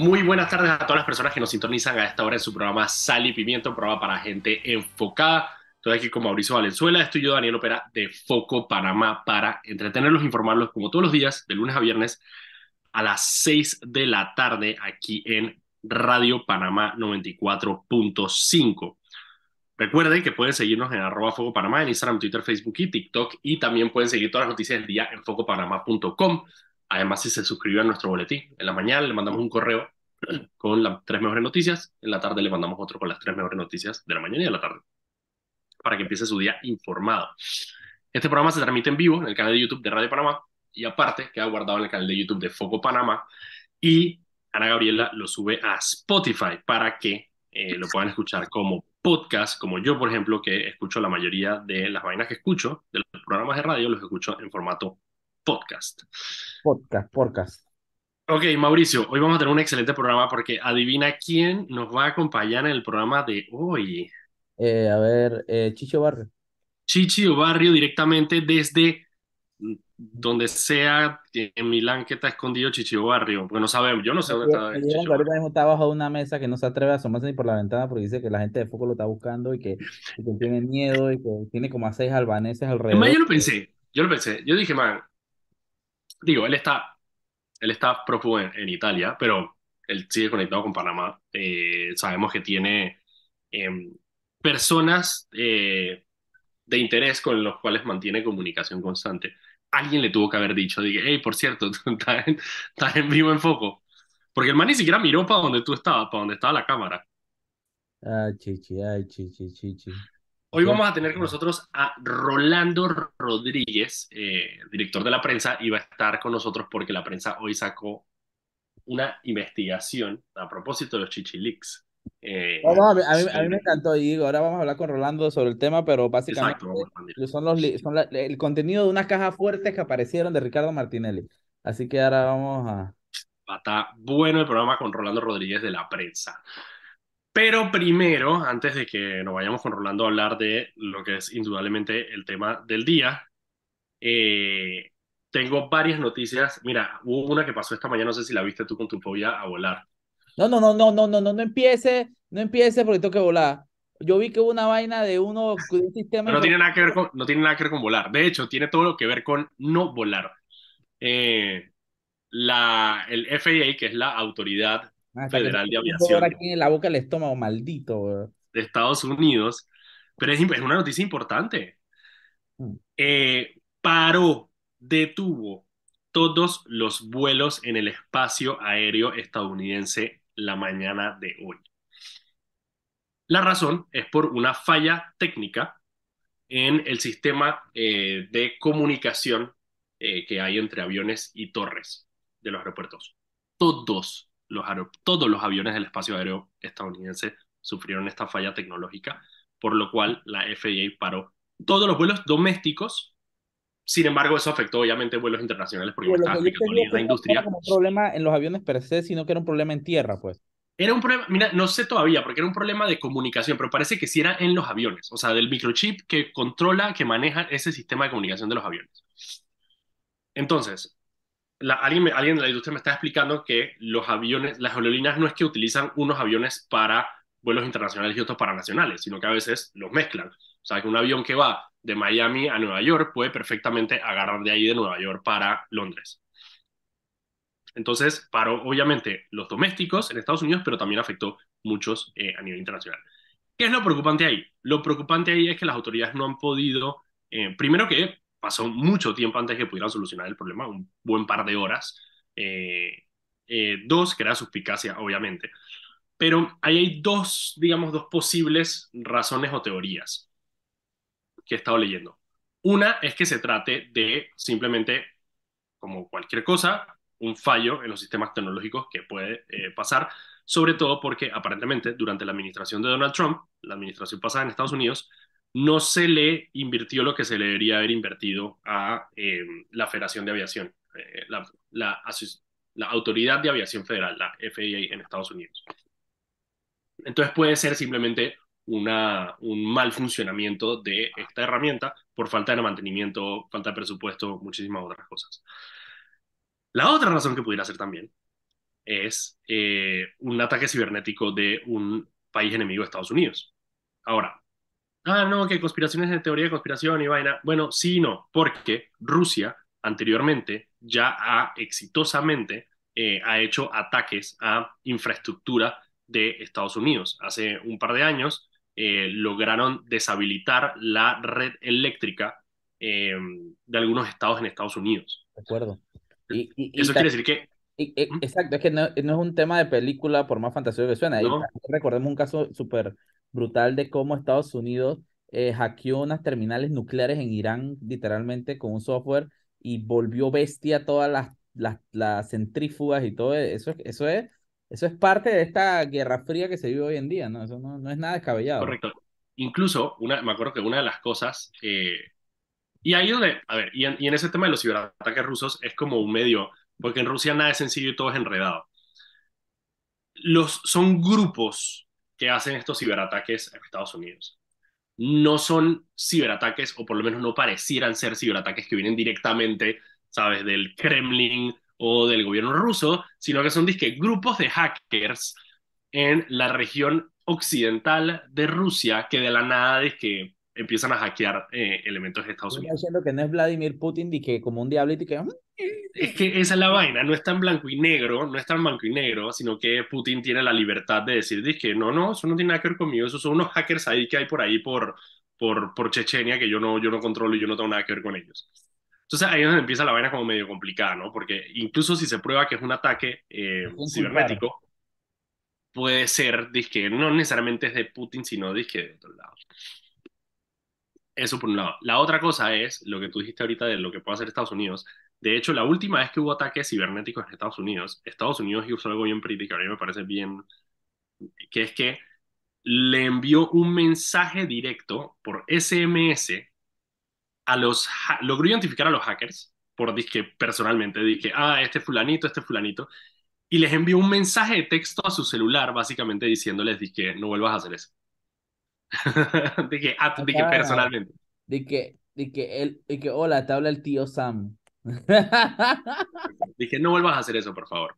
Muy buenas tardes a todas las personas que nos sintonizan a esta hora en su programa Sal y Pimiento, un programa para gente enfocada. Estoy aquí con Mauricio Valenzuela, estoy yo, Daniel Opera, de Foco Panamá, para entretenerlos, informarlos como todos los días, de lunes a viernes, a las 6 de la tarde, aquí en Radio Panamá 94.5. Recuerden que pueden seguirnos en arroba Foco Panamá, en Instagram, Twitter, Facebook y TikTok, y también pueden seguir todas las noticias del día en focopanamá.com. Además, si se suscriben a nuestro boletín, en la mañana le mandamos un correo con las tres mejores noticias, en la tarde le mandamos otro con las tres mejores noticias de la mañana y de la tarde, para que empiece su día informado. Este programa se transmite en vivo en el canal de YouTube de Radio Panamá y aparte queda guardado en el canal de YouTube de Foco Panamá y Ana Gabriela lo sube a Spotify para que eh, lo puedan escuchar como podcast, como yo, por ejemplo, que escucho la mayoría de las vainas que escucho, de los programas de radio, los escucho en formato podcast. Podcast, podcast. Ok, Mauricio, hoy vamos a tener un excelente programa porque adivina quién nos va a acompañar en el programa de hoy. Eh, a ver, eh, Chicho Barrio. Chichi Barrio directamente desde donde sea en Milán que está escondido Chicho Barrio. Porque no sabemos, yo no sé dónde está. Chicho Chicho ahorita mismo está bajo de una mesa que no se atreve a asomarse ni por la ventana porque dice que la gente de Foco lo está buscando y que, y que tiene miedo y que tiene como a seis albaneses alrededor. Además, yo lo pensé, yo lo pensé. Yo dije, man, digo, él está, él está prófugo en, en Italia, pero él sigue conectado con Panamá. Eh, sabemos que tiene em, personas eh, de interés con los cuales mantiene comunicación constante. Alguien le tuvo que haber dicho, dije, hey, por cierto, estás en, estás en vivo en foco. Porque el man ni siquiera miró para donde tú estabas, para donde estaba la cámara. Ay, chichi, ay, chichi, chichi. Hoy vamos a tener con nosotros a Rolando Rodríguez, eh, director de la prensa, y va a estar con nosotros porque la prensa hoy sacó una investigación a propósito de los chichilics. Eh, Vamos a, mí, a mí sobre- me encantó y ahora vamos a hablar con Rolando sobre el tema, pero básicamente Exacto, son los son la- el contenido de unas cajas fuertes que aparecieron de Ricardo Martinelli. Así que ahora vamos a... Estar bueno el programa con Rolando Rodríguez de la prensa. Pero primero, antes de que nos vayamos con Rolando a hablar de lo que es indudablemente el tema del día, eh, tengo varias noticias. Mira, hubo una que pasó esta mañana, no sé si la viste tú con tu fobia a volar. No, no, no, no, no, no, no, no empiece, no empiece porque tengo que volar. Yo vi que hubo una vaina de uno, de un sistema no tiene nada que ver con, no tiene nada que ver con volar. De hecho, tiene todo lo que ver con no volar. Eh, la, el FAA, que es la Autoridad Ah, Federal de Aviación aquí en la boca del estómago, maldito, weón. de Estados Unidos, pero es, es una noticia importante. Mm. Eh, paró, detuvo todos los vuelos en el espacio aéreo estadounidense la mañana de hoy. La razón es por una falla técnica en el sistema eh, de comunicación eh, que hay entre aviones y torres de los aeropuertos. Todos los, todos los aviones del espacio aéreo estadounidense sufrieron esta falla tecnológica, por lo cual la FAA paró todos los vuelos domésticos. Sin embargo, eso afectó obviamente vuelos internacionales porque estaba es la que no era industria. un problema en los aviones per se, sino que era un problema en tierra, pues. Era un problema, mira, no sé todavía, porque era un problema de comunicación, pero parece que sí era en los aviones, o sea, del microchip que controla, que maneja ese sistema de comunicación de los aviones. Entonces, alguien de la industria me está explicando que los aviones, las aerolíneas no es que utilizan unos aviones para vuelos internacionales y otros para nacionales, sino que a veces los mezclan. O sea, que un avión que va de Miami a Nueva York puede perfectamente agarrar de ahí de Nueva York para Londres. Entonces, paró obviamente los domésticos en Estados Unidos, pero también afectó muchos eh, a nivel internacional. ¿Qué es lo preocupante ahí? Lo preocupante ahí es que las autoridades no han podido, eh, primero que pasó mucho tiempo antes que pudieran solucionar el problema, un buen par de horas. Eh, eh, dos, que era suspicacia, obviamente. Pero ahí hay dos, digamos, dos posibles razones o teorías que he estado leyendo. Una es que se trate de simplemente, como cualquier cosa, un fallo en los sistemas tecnológicos que puede eh, pasar, sobre todo porque aparentemente durante la administración de Donald Trump, la administración pasada en Estados Unidos, no se le invirtió lo que se debería haber invertido a eh, la Federación de Aviación, eh, la Autoridad de Aviación Federal, la FAA en Estados Unidos. Entonces puede ser simplemente una, un mal funcionamiento de esta herramienta por falta de mantenimiento, falta de presupuesto, muchísimas otras cosas. La otra razón que pudiera ser también es eh, un ataque cibernético de un país enemigo de Estados Unidos. Ahora, ah, no, que conspiraciones de teoría de conspiración y vaina. Bueno, sí y no, porque Rusia anteriormente ya ha exitosamente eh, ha hecho ataques a infraestructura de Estados Unidos. Hace un par de años eh, lograron deshabilitar la red eléctrica eh, de algunos estados en Estados Unidos. De acuerdo. Y, y, Eso quiere decir que... ¿Mm? exacto, es que no, no, es un tema de película por más fantasioso que suena. recordemos un caso súper brutal de cómo Estados Unidos eh, hackeó unas terminales nucleares en Irán literalmente con un software y volvió bestia todas las, las, las centrífugas y todo eso. Eso es eso es parte de esta guerra fría que se vive hoy en día, ¿no? Eso no, no es nada descabellado. Correcto. Incluso, una, me acuerdo que una de las cosas, eh, y ahí donde, a ver, y en, y en, ese tema de los ciberataques rusos es como un medio, porque en Rusia nada es sencillo y todo es enredado. Los, son grupos que hacen estos ciberataques en Estados Unidos. No son ciberataques, o por lo menos no parecieran ser ciberataques que vienen directamente, ¿sabes?, del Kremlin o del gobierno ruso, sino que son disque, grupos de hackers en la región occidental de Rusia que de la nada que empiezan a hackear eh, elementos de Estados Unidos. diciendo que no es Vladimir Putin y que como un diablito y que... Mm". Es que esa es la vaina, no está en blanco y negro, no está en blanco y negro, sino que Putin tiene la libertad de decir, que no, no, eso no tiene nada que ver conmigo, esos son unos hackers ahí que hay por ahí por, por, por Chechenia que yo no, yo no controlo y yo no tengo nada que ver con ellos. Entonces ahí es donde empieza la vaina como medio complicada, ¿no? Porque incluso si se prueba que es un ataque eh, cibernético, puede ser, que no necesariamente es de Putin, sino que de otro lado. Eso por un lado. La otra cosa es lo que tú dijiste ahorita de lo que puede hacer Estados Unidos. De hecho, la última vez que hubo ataques cibernéticos en Estados Unidos, Estados Unidos hizo algo bien crítico, a mí me parece bien, que es que le envió un mensaje directo por SMS a los, logró identificar a los hackers, por disque personalmente, dije, ah, este fulanito, este fulanito, y les envió un mensaje de texto a su celular, básicamente diciéndoles, dije, no vuelvas a hacer eso. dije, ah, dije personalmente. Dije, dije, él, dije, hola, te habla el tío Sam. dije, no vuelvas a hacer eso, por favor.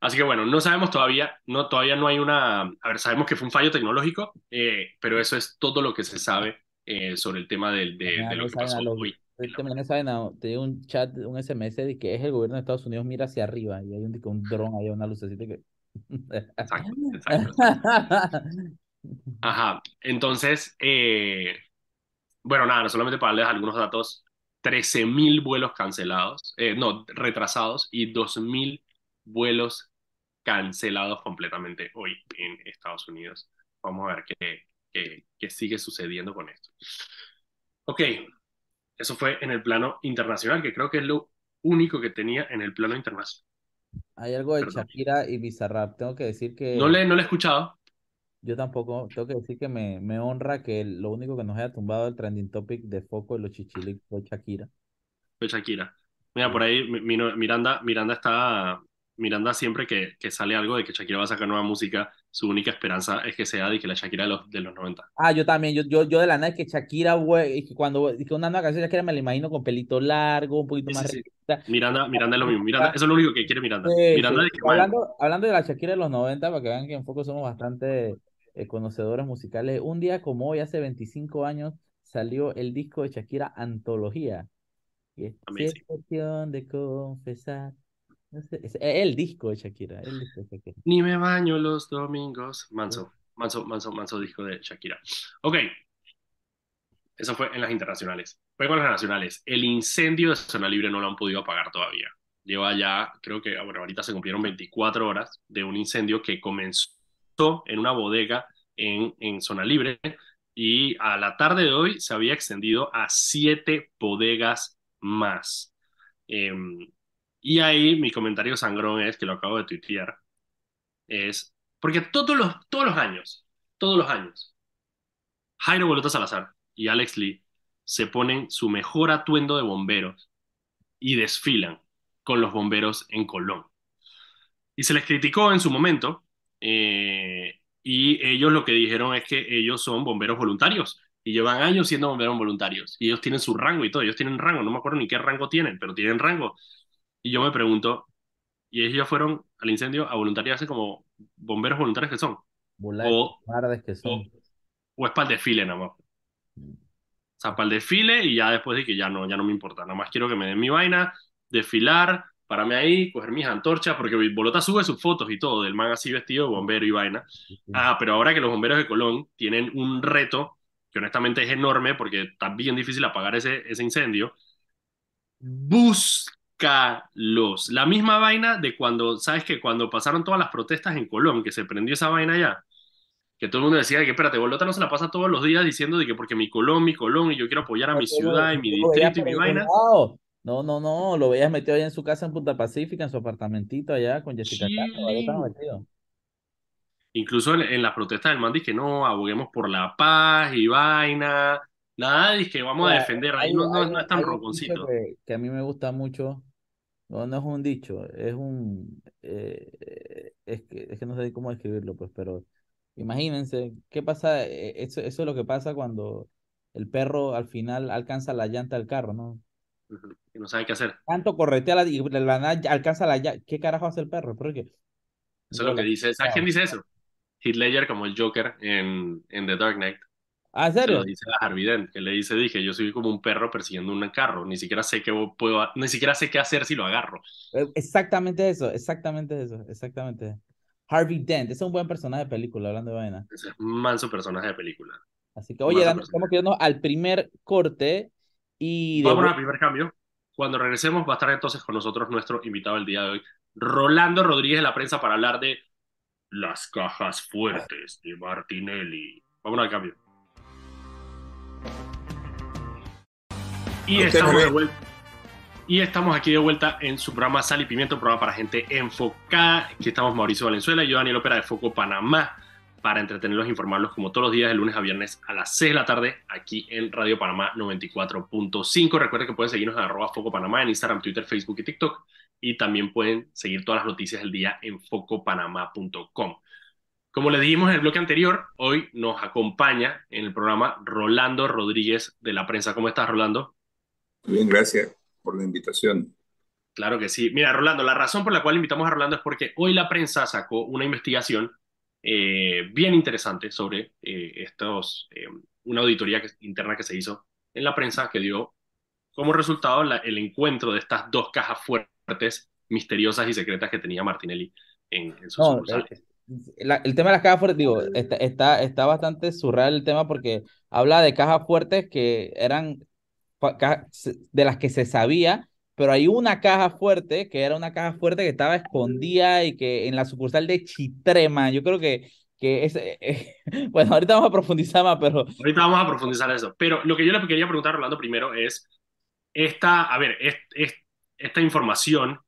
Así que bueno, no sabemos todavía, no, todavía no hay una, a ver, sabemos que fue un fallo tecnológico, eh, pero eso es todo lo que se sabe eh, sobre el tema del, de, de, lo que pasó hoy. También saben, te dio un chat, un SMS de que es el gobierno de Estados Unidos mira hacia arriba y hay un, un dron, hay una lucecita que... Exacto, exacto, Ajá, entonces, eh, bueno, nada, no solamente para darles algunos datos, 13.000 vuelos cancelados, eh, no, retrasados y 2.000 vuelos cancelados completamente hoy en Estados Unidos. Vamos a ver qué, que, sigue sucediendo con esto. Ok, eso fue en el plano internacional, que creo que es lo único que tenía en el plano internacional. Hay algo de Shakira y Bizarrap. Tengo que decir que. No le, no le he escuchado. Yo tampoco. Tengo que decir que me, me honra que lo único que nos haya tumbado el trending topic de foco de los chichilis fue Shakira. Fue Shakira. Mira, por ahí Miranda, Miranda está Miranda siempre que, que, sale algo de que Shakira va a sacar nueva música, su única esperanza es que sea de que la Shakira de los, de los 90. Ah, yo también, yo, yo, yo de la nada es que Shakira, güey, que cuando que una nueva canción de Shakira me la imagino con pelito largo, un poquito más... Miranda, Miranda es lo mismo, Miranda, eso es lo único que quiere Miranda. Miranda hablando, hablando de la Shakira de los 90, para que vean que en Foco somos bastante eh, conocedores musicales, un día como hoy, hace 25 años, salió el disco de Shakira Antología. Y es cuestión de confesar es el disco de Shakira, el disco de Shakira. Ni me baño los domingos. Manso, manso, manso, manso disco de Shakira. Ok. Eso fue en las internacionales. Fue con las nacionales. El incendio de Zona Libre no lo han podido apagar todavía. Lleva ya, creo que, bueno, ahorita se cumplieron 24 horas de un incendio que comenzó en una bodega en, Zona Libre y a la tarde de hoy se había extendido a siete bodegas más. Eh, y ahí mi comentario sangrón es, que lo acabo de tuitear, es, porque todos los, todos los años, todos los años, Jairo Bolota Salazar y Alex Lee se ponen su mejor atuendo de bomberos y desfilan con los bomberos en Colón. Y se les criticó en su momento, eh, y ellos lo que dijeron es que ellos son bomberos voluntarios y llevan años siendo bomberos voluntarios y ellos tienen su rango y todo, ellos tienen rango, no me acuerdo ni qué rango tienen, pero tienen rango y yo me pregunto, y ellos fueron al incendio a voluntariarse como bomberos voluntarios que son. O, que o, son. o es para el desfile nada más. O sea, para el desfile y ya después de que ya no, ya no me importa. Nada más quiero que me den mi vaina, desfilar, pararme ahí, coger mis antorchas, porque Bolota sube sus fotos y todo del man así vestido de bombero y vaina. Ah, pero ahora que los bomberos de Colón tienen un reto, que honestamente es enorme porque está bien difícil apagar ese, ese incendio, búscalos. La misma vaina de cuando, ¿sabes que Cuando pasaron todas las protestas en Colón, que se prendió esa vaina ya, que todo el mundo decía que, espérate, Bolota no se la pasa todos los días diciendo de que porque mi Colón, mi Colón, y yo quiero apoyar a mi ciudad y mi distrito y mi vaina. No, no, no, lo veías metido allá en su casa en Punta Pacífica, en su apartamentito allá con Jessica Castro, Incluso en, las protestas del man que no, aboguemos por la paz y vaina. Nada, dice que vamos a defender. Ahí no, no, es tan roconcito. Que, que, a mí me gusta mucho. No, no es un dicho, es un. Eh, es, que, es que no sé cómo describirlo, pues, pero imagínense, ¿qué pasa? E, eso, eso es lo que pasa cuando el perro al final alcanza la llanta del carro, ¿no? Y no sabe qué hacer. Tanto corretea la, y la, alcanza la llanta. ¿Qué carajo hace el perro? ¿Por qué? Eso es lo que dice. ¿Sabes quién dice eso? Heath Ledger como el Joker en, en The Dark Knight. ¿Ah, serio? lo dice a Harvey Dent, que le dice, dije, yo soy como un perro persiguiendo un carro, ni siquiera sé qué puedo, ni siquiera sé qué hacer si lo agarro. Eh, exactamente eso, exactamente eso, exactamente. Harvey Dent, es un buen personaje de película, hablando de vaina. Es un manso personaje de película. Así que, oye, estamos quedando al primer corte y... Vamos al primer cambio. Cuando regresemos va a estar entonces con nosotros nuestro invitado del día de hoy, Rolando Rodríguez de la prensa para hablar de las cajas fuertes de Martinelli. Vamos al cambio. Y estamos de vuelta. Y estamos aquí de vuelta en su programa Sal y Pimiento, programa para gente enfocada. Aquí estamos Mauricio Valenzuela y yo, Daniel Opera de Foco Panamá, para entretenerlos e informarlos como todos los días, de lunes a viernes a las 6 de la tarde, aquí en Radio Panamá 94.5. Recuerden que pueden seguirnos en arroba Foco Panamá en Instagram, Twitter, Facebook y TikTok y también pueden seguir todas las noticias del día en focopanamá.com. Como les dijimos en el bloque anterior, hoy nos acompaña en el programa Rolando Rodríguez de la prensa. ¿Cómo estás, Rolando? Bien, gracias por la invitación. Claro que sí. Mira, Rolando, la razón por la cual invitamos a Rolando es porque hoy la prensa sacó una investigación eh, bien interesante sobre eh, estos, eh, una auditoría interna que se hizo en la prensa que dio como resultado el encuentro de estas dos cajas fuertes misteriosas y secretas que tenía Martinelli en, en sus no, el tema de las cajas fuertes, digo, está, está, está, bastante surreal el tema porque habla de cajas fuertes que eran de las que se sabía, pero hay una caja fuerte que era una caja fuerte que estaba escondida y que en la sucursal de Chitrema, yo creo que, que es, eh, bueno, ahorita vamos a profundizar más, pero... Ahorita vamos a profundizar eso, pero lo que yo le quería preguntar a Rolando primero es, esta, a ver, es, es, esta información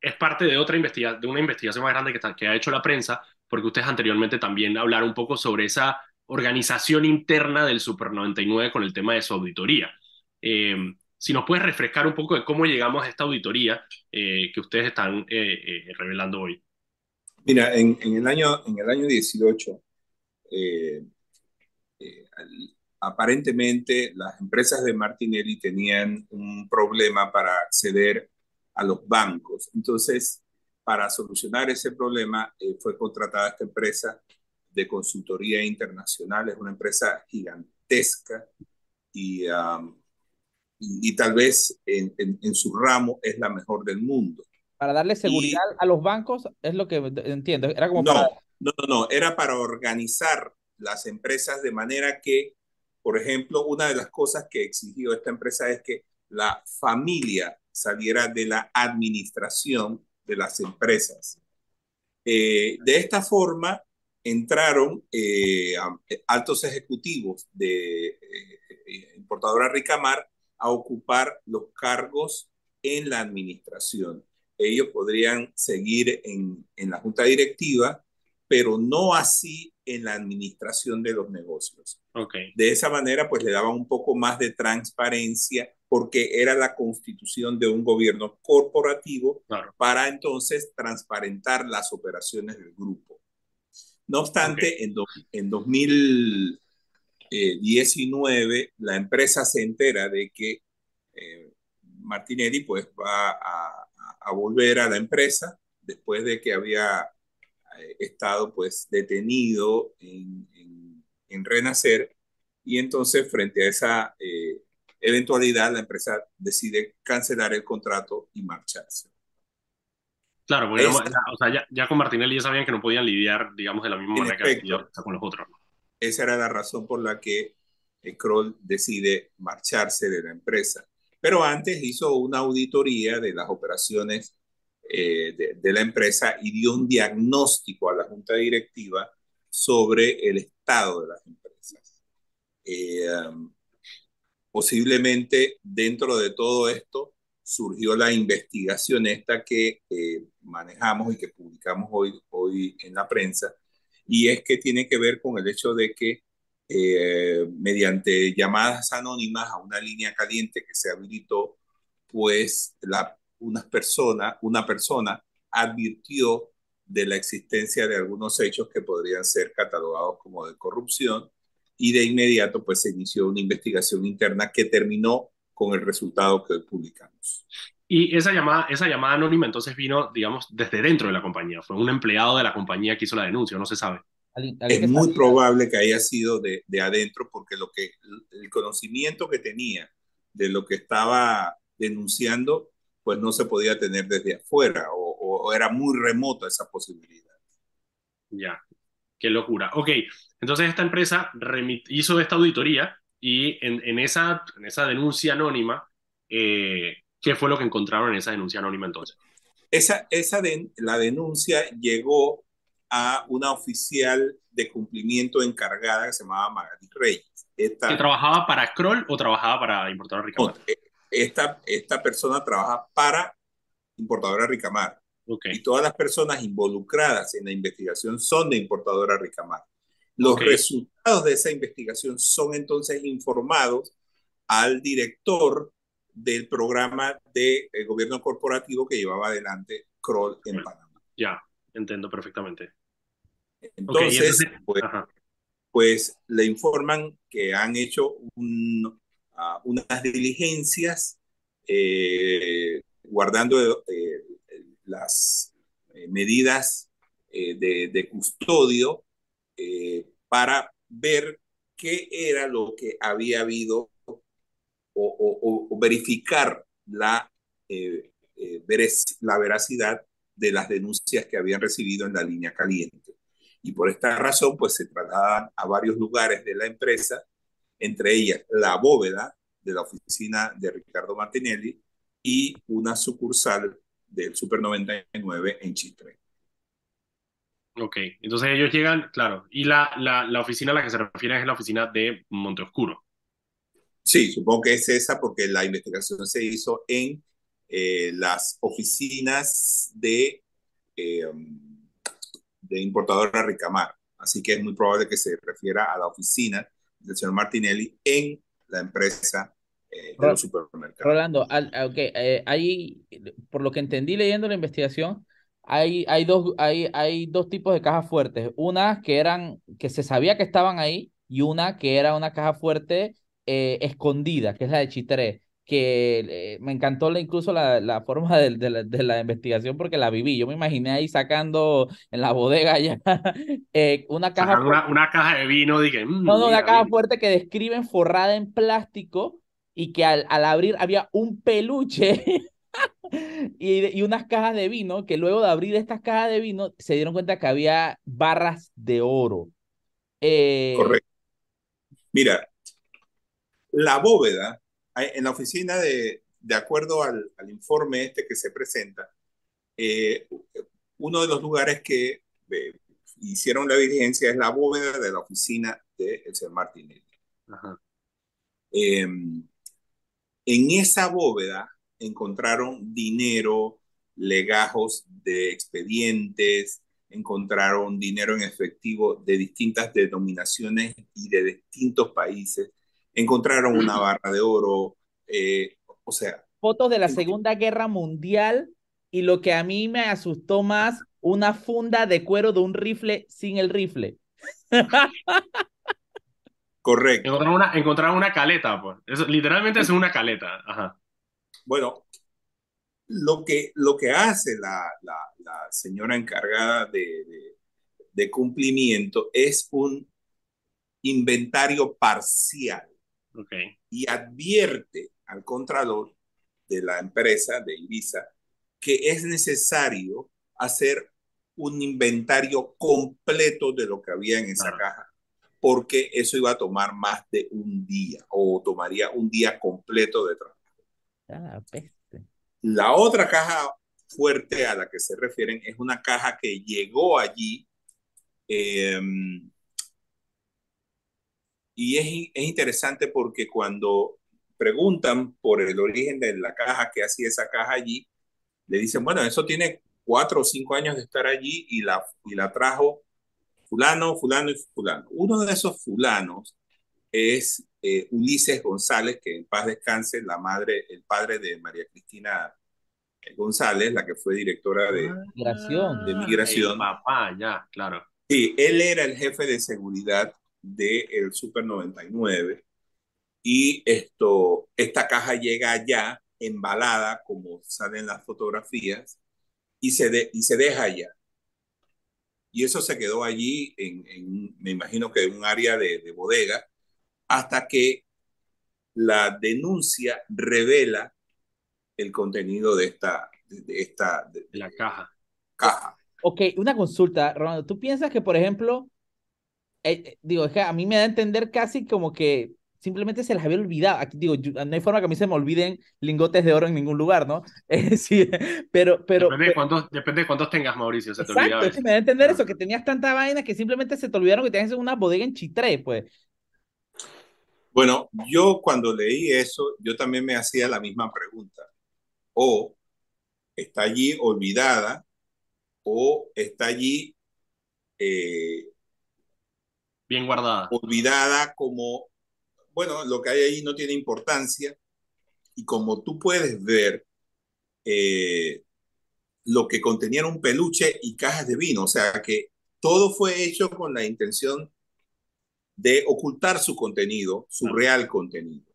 es parte de otra investigación, de una investigación más grande que, que ha hecho la prensa, porque ustedes anteriormente también hablaron un poco sobre esa organización interna del Super 99 con el tema de su auditoría. Eh, si nos puedes refrescar un poco de cómo llegamos a esta auditoría eh, que ustedes están eh, revelando hoy. Mira, en, en, el, año, en el año 18, aparentemente las empresas de Martinelli tenían un problema para acceder a los bancos. Entonces, para solucionar ese problema, eh, fue contratada esta empresa de consultoría internacional. Es una empresa gigantesca y, y, tal vez en, en, su ramo es la mejor del mundo. Para darle seguridad a los bancos, es lo que entiendo. Era como no, para... no, no, no, era para organizar las empresas de manera que, por ejemplo, una de las cosas que exigió esta empresa es que la familia saliera de la administración de las empresas. Eh, de esta forma, entraron eh, altos ejecutivos de eh, importadora Ricamar a ocupar los cargos en la administración. Ellos podrían seguir en, en la junta directiva, pero no así en la administración de los negocios. Okay. De esa manera, pues le daban un poco más de transparencia porque era la constitución de un gobierno corporativo para entonces transparentar las operaciones del grupo. No obstante, en, en 2019 la empresa se entera de que eh, Martinelli pues va a, a, volver a la empresa después de que había eh, estado pues detenido en, en, Renacer y entonces frente a esa eh, eventualidad la empresa decide cancelar el contrato y marcharse. Claro, porque o sea, ya, ya, con Martinelli ya sabían que no podían lidiar, digamos, de la misma manera que con los otros. Esa era la razón por la que eh, Kroll decide marcharse de la empresa. Pero antes hizo una auditoría de las operaciones eh, de, la empresa y dio un diagnóstico a la junta directiva sobre el estado de las empresas. Eh, um, posiblemente dentro de todo esto surgió la investigación esta que eh, manejamos y que publicamos hoy, hoy en la prensa, y es que tiene que ver con el hecho de que mediante llamadas anónimas a una línea caliente que se habilitó, pues la una persona, una persona advirtió de la existencia de algunos hechos que podrían ser catalogados como de corrupción y de inmediato pues se inició una investigación interna que terminó con el resultado que publicamos. Y esa llamada, esa llamada anónima entonces vino, digamos, desde dentro de la compañía. Fue un empleado de la compañía que hizo la denuncia, no se sabe. Es muy probable que haya sido de, de adentro porque lo que, el conocimiento que tenía de lo que estaba denunciando pues no se podía tener desde afuera o, era muy remota esa posibilidad. Ya, qué locura. Ok, entonces esta empresa hizo esta auditoría y en, esa, en esa denuncia anónima, eh, ¿qué fue lo que encontraron en esa denuncia anónima entonces? Esa, esa la denuncia llegó a una oficial de cumplimiento encargada que se llamaba Magali Reyes. ¿Que trabajaba para Kroll o trabajaba para Importador Ricamar? esta, esta persona trabaja para importadora Ricamar. Y todas las personas involucradas en la investigación son de importadora Ricamar. Los resultados de esa investigación son entonces informados al director del programa de eh, gobierno corporativo que llevaba adelante Kroll en Panamá. Ya, entiendo perfectamente. Entonces, pues, pues, le informan que han hecho un, unas diligencias eh, guardando eh, las eh, medidas de, custodio para ver qué era lo que había habido o, verificar la, la veracidad de las denuncias que habían recibido en la línea caliente. Y por esta razón, pues se trasladan a varios lugares de la empresa entre ellas la bóveda de la oficina de Ricardo Martinelli y una sucursal del Super 99 en Chitre. Ok, entonces ellos llegan, claro, y la, la, la oficina a la que se refiere es la oficina de Monteoscuro. Sí, supongo que es esa porque la investigación se hizo en eh, las oficinas de, eh, de importadora Ricamar. Así que es muy probable que se refiera a la oficina del señor Martinelli en la empresa eh, de los supermercados. Rolando, okay, eh, hay, por lo que entendí leyendo la investigación, hay, hay, dos, hay, hay dos tipos de cajas fuertes. Una que eran, que se sabía que estaban ahí, y una que era una caja fuerte eh, escondida, que es la de Chitré que me encantó la, incluso la, la forma de, de, la, de, la, investigación porque la viví. Yo me imaginé ahí sacando en la bodega ya eh, una caja. Una, una, caja de vino, dije. Mm, no, no, una caja fuerte que describen forrada en plástico y que al, al abrir había un peluche. y, y unas cajas de vino que luego de abrir estas cajas de vino se dieron cuenta que había barras de oro. Eh, Correcto. Mira, la bóveda en la oficina de, de acuerdo al, al, informe este que se presenta, eh, uno de los lugares que eh, hicieron la diligencia es la bóveda de la oficina de el señor Martinelli. Eh, en esa bóveda encontraron dinero, legajos de expedientes, encontraron dinero en efectivo de distintas denominaciones y de distintos países encontraron una barra de oro, eh, o sea. Fotos de la Segunda Guerra Mundial y lo que a mí me asustó más, una funda de cuero de un rifle sin el rifle. Correcto. Encontraron una, encontraron una caleta, pues. literalmente es una caleta. Ajá. Bueno, lo que, lo que hace la, la, la señora encargada de, de, de, cumplimiento es un inventario parcial okay. y advierte al contralor de la empresa de Ibiza que es necesario hacer un inventario completo de lo que había en esa claro. caja, porque eso iba a tomar más de un día o tomaría un día completo de trabajo. Ah, peste. La otra caja fuerte a la que se refieren es una caja que llegó allí eh, y es, es interesante porque cuando preguntan por el origen de la caja, que hacía esa caja allí, le dicen, bueno, eso tiene cuatro o cinco años de estar allí y la, y la trajo fulano, fulano y fulano. Uno de esos fulanos es eh, Ulises González, que en paz descanse, la madre, el padre de María Cristina González, la que fue directora de migración. De migración. El papá, ya, claro. Sí, él era el jefe de seguridad del de Super 99 y esto, esta caja llega allá embalada, como salen las fotografías, y se, de, y se deja allá. Y eso se quedó allí, en, en me imagino que en un área de, de, bodega, hasta que la denuncia revela el contenido de esta, de, de esta de, la caja. caja. Ok, una consulta, Ronaldo. ¿Tú piensas que, por ejemplo, eh, digo, es que a mí me da a entender casi como que simplemente se les había olvidado. Aquí digo, yo, no hay forma que a mí se me olviden lingotes de oro en ningún lugar, ¿no? Eh, sí, pero, pero. Depende, de cuántos, depende de cuántos tengas, Mauricio. Se te exacto, olvida es que me da a entender eso, que tenías tanta vaina que simplemente se te olvidaron que tenías una bodega en Chitré, pues. Bueno, yo cuando leí eso, yo también me hacía la misma pregunta. O está allí olvidada, o está allí. Eh, bien guardada. Olvidada como bueno, lo que hay ahí no tiene importancia y como tú puedes ver, eh, lo que contenían un peluche y cajas de vino, o sea que todo fue hecho con la intención de ocultar su contenido, su ah. real contenido.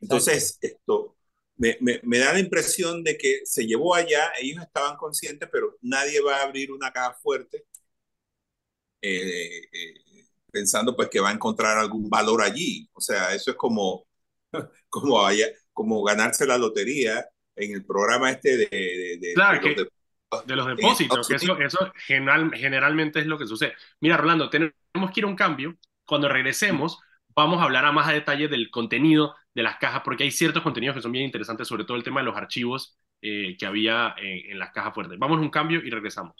Entonces, esto me, me, me, da la impresión de que se llevó allá, ellos estaban conscientes, pero nadie va a abrir una caja fuerte. Eh, eh, pensando pues que va a encontrar algún valor allí. O sea, eso es como, como, haya, como ganarse la lotería en el programa este de... de, de claro, de, que, de los depósitos, que eso, eso general, generalmente es lo que sucede. Mira, Rolando, tenemos que ir a un cambio. Cuando regresemos, vamos a hablar a más a detalle del contenido de las cajas, porque hay ciertos contenidos que son bien interesantes, sobre todo el tema de los archivos eh, que había en, en las cajas fuertes. Vamos a un cambio y regresamos.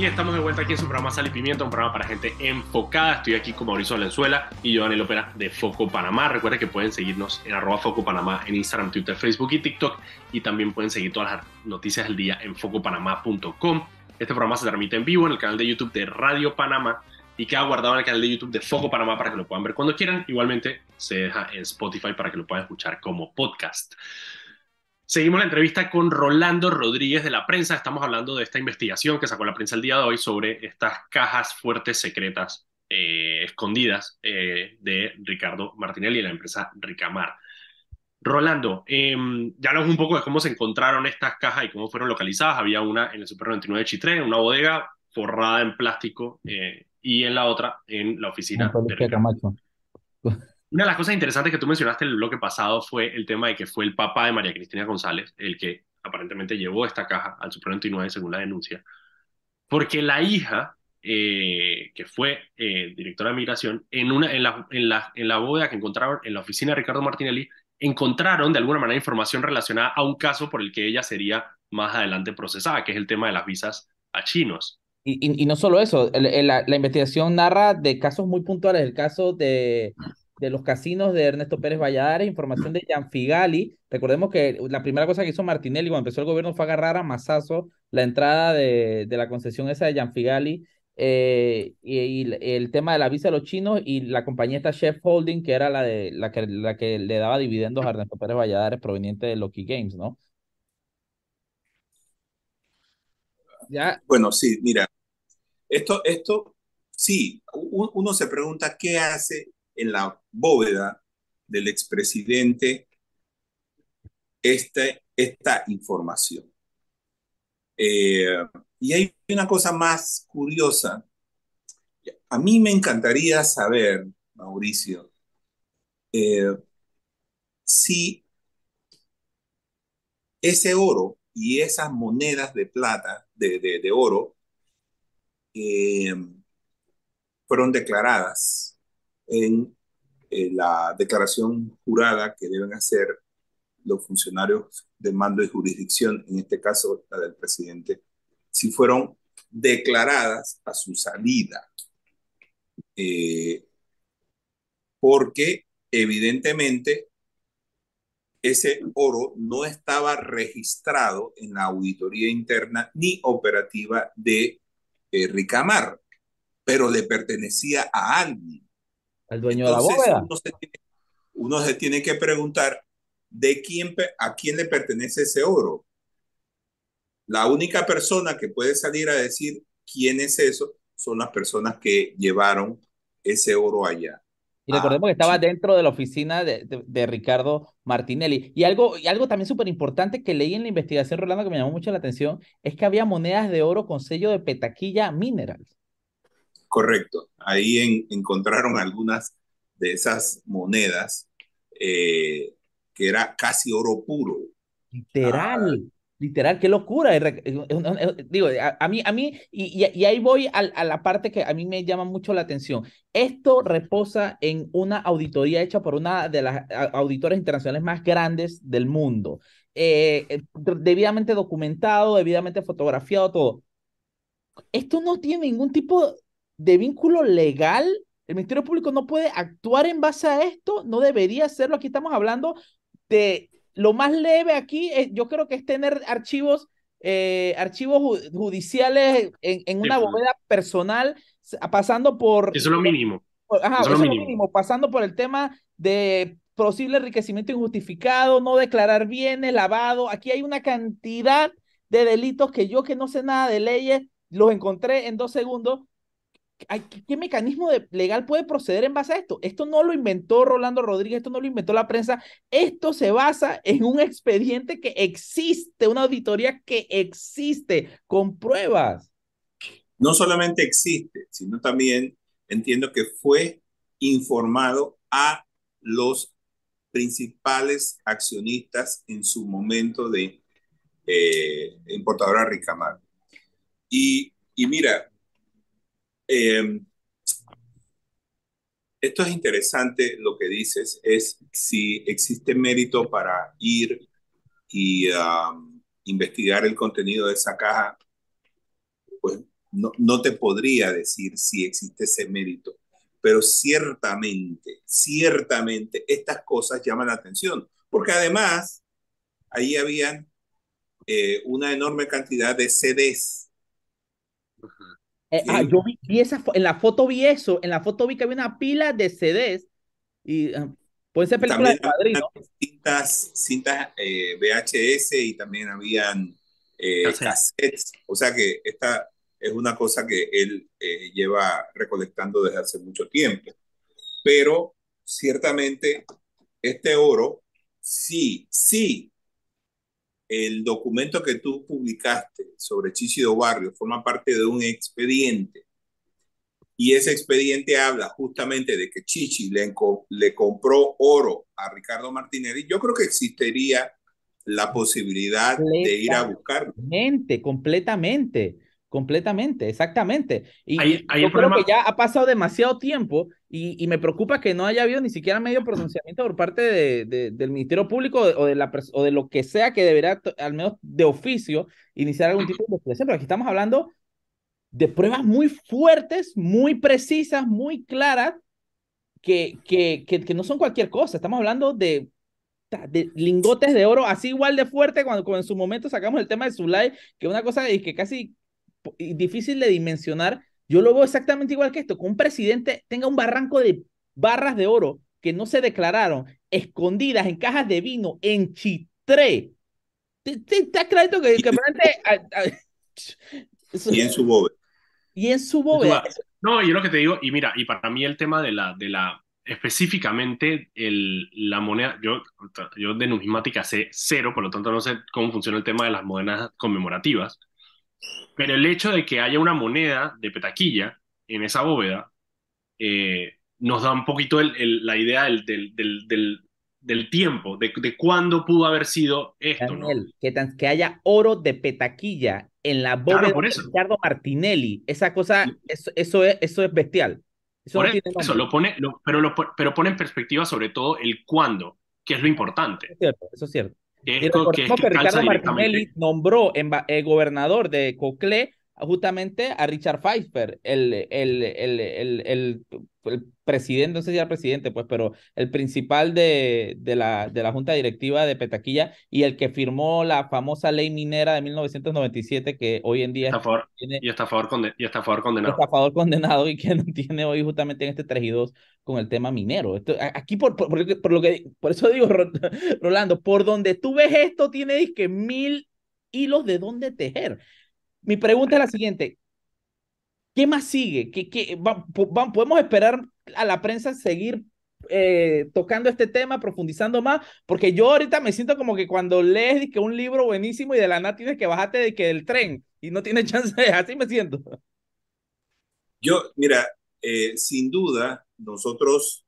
Y estamos de vuelta aquí en su programa Sal y Pimienta, un programa para gente enfocada. Estoy aquí con Mauricio Valenzuela y Giovanni Lópera de Foco Panamá. Recuerden que pueden seguirnos en arroba Foco Panamá en Instagram, Twitter, Facebook y TikTok. Y también pueden seguir todas las noticias del día en focopanamá.com. Este programa se transmite en vivo en el canal de YouTube de Radio Panamá y queda guardado en el canal de YouTube de Foco Panamá para que lo puedan ver cuando quieran. Igualmente se deja en Spotify para que lo puedan escuchar como podcast. Seguimos la entrevista con Rolando Rodríguez de la prensa. Estamos hablando de esta investigación que sacó la prensa el día de hoy sobre estas cajas fuertes secretas eh, escondidas eh, de Ricardo Martinelli y la empresa Ricamar. Rolando, eh, ya hablamos un poco de cómo se encontraron estas cajas y cómo fueron localizadas. Había una en el Super 99 de Chitré, una bodega forrada en plástico eh, y en la otra en la oficina de Ricardo. Una de las cosas interesantes que tú mencionaste en el bloque pasado fue el tema de que fue el papá de María Cristina González el que aparentemente llevó esta caja al Supremo 29 según la denuncia, porque la hija, eh, que fue eh, directora de migración, en, una, en, la, en, la, en la bóveda que encontraron en la oficina de Ricardo Martinelli, encontraron de alguna manera información relacionada a un caso por el que ella sería más adelante procesada, que es el tema de las visas a chinos. Y, y, y no solo eso, el, el, la, la, investigación narra de casos muy puntuales, el caso de de los casinos de Ernesto Pérez Valladares, información de Gianfigali. Recordemos que la primera cosa que hizo Martinelli cuando empezó el gobierno fue agarrar a Mazazo la entrada de, de la concesión esa de Gianfigali eh, y, y, el tema de la visa de los chinos y la compañía esta Chef Holding, que era la, de, la, que, la que le daba dividendos a Ernesto Pérez Valladares proveniente de Loki Games, ¿no? Ya. Bueno, sí, mira, esto, esto, sí, uno se pregunta qué hace en la bóveda del expresidente este, esta información. Eh, y hay una cosa más curiosa. A mí me encantaría saber, Mauricio, eh, si ese oro y esas monedas de plata, de, oro, eh, fueron declaradas en la declaración jurada que deben hacer los funcionarios de mando y jurisdicción, en este caso la del presidente, si fueron declaradas a su salida. Eh, porque evidentemente ese oro no estaba registrado en la auditoría interna ni operativa de eh, Ricamar, pero le pertenecía a alguien. Al dueño de la bóveda. uno se tiene que preguntar de quién, a quién le pertenece ese oro. La única persona que puede salir a decir quién es eso son las personas que llevaron ese oro allá. Y recordemos que estaba dentro de la oficina de, de, Ricardo Martinelli. Y algo, y algo también súper importante que leí en la investigación, Rolando, que me llamó mucho la atención, es que había monedas de oro con sello de Petaquilla Minerals. Correcto. Ahí encontraron algunas de esas monedas eh, que era casi oro puro. Literal. Ah. Literal, qué locura. Digo, a, mí, a mí y, y, ahí voy a, a, la parte que a mí me llama mucho la atención. Esto reposa en una auditoría hecha por una de las auditoras internacionales más grandes del mundo. Eh, eh, debidamente documentado, debidamente fotografiado, todo. Esto no tiene ningún tipo de vínculo legal. El Ministerio Público no puede actuar en base a esto, no debería hacerlo. Aquí estamos hablando de lo más leve aquí, yo creo que es tener archivos, eh, archivos judiciales en, en una bóveda personal, pasando por... Eso es lo mínimo. Ajá, eso es lo mínimo. pasando por el tema de posible enriquecimiento injustificado, no declarar bienes, lavado. Aquí hay una cantidad de delitos que yo que no sé nada de leyes, los encontré en dos segundos ¿qué mecanismo legal puede proceder en base a esto? Esto no lo inventó Rolando Rodríguez, esto no lo inventó la prensa, esto se basa en un expediente que existe, una auditoría que existe con pruebas. No solamente existe, sino también entiendo que fue informado a los principales accionistas en su momento de eh, importadora Ricamar. Y, y mira, eh, esto es interesante lo que dices, es si existe mérito para ir y investigar el contenido de esa caja, pues no, no te podría decir si existe ese mérito, pero ciertamente, ciertamente estas cosas llaman la atención, porque además ahí habían eh, una enorme cantidad de CDs. Eh, ah, yo vi, esa, en la foto vi eso, en la foto vi que había una pila de CDs y uh, puede ser películas de padrino. Cintas, cintas eh, VHS y también habían eh, cassettes, o sea que esta es una cosa que él lleva recolectando desde hace mucho tiempo. Pero ciertamente este oro, sí, sí, el documento que tú publicaste sobre Chichido Barrio forma parte de un expediente y ese expediente habla justamente de que Chichi le, le compró oro a Ricardo Martinelli, yo creo que existiría la posibilidad de ir a buscarlo. Completamente, completamente. Completamente, exactamente. Y yo creo que ya ha pasado demasiado tiempo y, y, me preocupa que no haya habido ni siquiera medio pronunciamiento por parte de, del Ministerio Público o de, la, o de lo que sea que deberá, al menos de oficio, iniciar algún tipo de investigación. Pero aquí estamos hablando de pruebas muy fuertes, muy precisas, muy claras, que, que, que, que no son cualquier cosa. Estamos hablando de de lingotes de oro, así igual de fuerte cuando, cuando, en su momento sacamos el tema de Zulay, que una cosa que casi difícil de dimensionar. Yo lo veo exactamente igual que esto, que un presidente tenga un barranco de barras de oro que no se declararon, escondidas en cajas de vino en Chitré. ¿Está claro que, que y en su bóveda. Y en su bóveda. No, yo lo que te digo, y mira, y para mí el tema de la, de la específicamente el, la moneda, yo, yo de numismática sé cero, por lo tanto no sé cómo funciona el tema de las monedas conmemorativas, pero el hecho de que haya una moneda de petaquilla en esa bóveda eh, nos da un poquito el, la idea del, del, del, del tiempo, de, de, cuándo pudo haber sido esto. Daniel, ¿no? que, que, haya oro de petaquilla en la bóveda claro, de Ricardo Martinelli, esa cosa, eso, eso, es, eso es bestial. Eso, Por no eso lo pone, lo, pero, lo, pero pone en perspectiva sobre todo el cuándo, que es lo importante. Eso es cierto, eso es cierto. Que, es, que, que, Ricardo Martinelli nombró en, eh, gobernador de Coclé justamente a Richard Pfeiffer, el, el, el, el, el presidente, no sé si era presidente, pues, pero el principal de, de, la, de la junta directiva de Petaquilla y el que firmó la famosa ley minera de 1997 que hoy en día... Está a favor, tiene, y, favor condenado. Y condenado. Y que tiene hoy justamente en este 3 y 2 con el tema minero. Esto, aquí por, por, por, por, lo que, por eso digo, Rolando, por donde tú ves esto, tiene que mil hilos de dónde tejer. Mi pregunta es la siguiente. ¿Qué más sigue? ¿Qué, qué, va, ¿Podemos esperar a la prensa seguir eh, tocando este tema, profundizando más? Porque yo ahorita me siento como que cuando lees que un libro buenísimo y de la nada tienes que bajarte de que el tren y no tienes chance, así me siento. Yo, mira, eh, sin duda, nosotros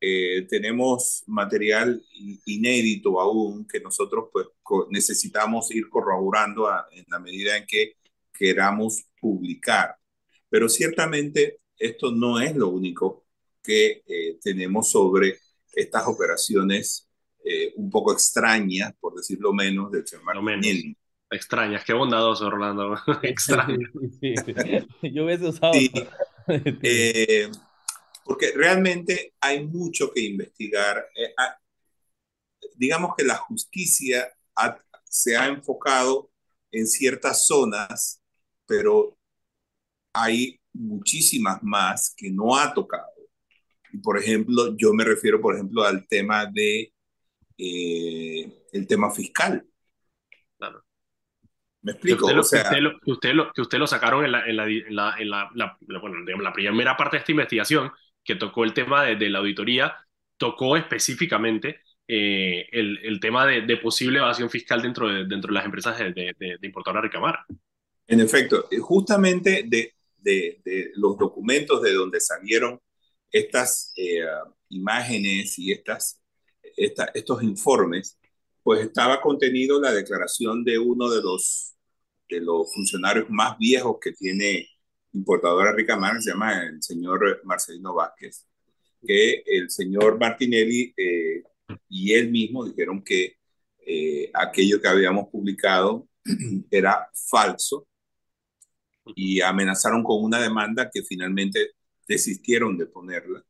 eh, tenemos material inédito aún que nosotros pues necesitamos ir corroborando a, en la medida en que queramos publicar. Pero ciertamente esto no es lo único que eh, tenemos sobre estas operaciones eh, un poco extrañas, por decirlo menos, del señor Martinelli. Extrañas, qué bondadoso, Orlando. Extrañas. Sí, sí. Yo hubiese usado. Sí. Eh, porque realmente hay mucho que investigar. Eh, digamos que la justicia ha, se ha enfocado en ciertas zonas, pero hay muchísimas más que no ha tocado. Y por ejemplo, yo me refiero, por ejemplo, al tema de eh, el tema fiscal. Claro. ¿Me explico? Que usted, o sea, que usted, lo, que usted, lo, que usted lo sacaron en la, en la, en la, en la, bueno, digamos, la primera parte de esta investigación, que tocó el tema de, de la auditoría, tocó específicamente eh, el, el, tema de, de, posible evasión fiscal dentro de, dentro de las empresas de, de, de importadora Ricamar. En efecto, justamente de, de, los documentos de donde salieron estas eh, imágenes y estas, esta, estos informes, pues estaba contenido la declaración de uno de los, de los funcionarios más viejos que tiene importadora Ricamar, se llama el señor Marcelino Vázquez, que el señor Martinelli eh, y él mismo dijeron que eh, aquello que habíamos publicado era falso y amenazaron con una demanda que finalmente desistieron de ponerla.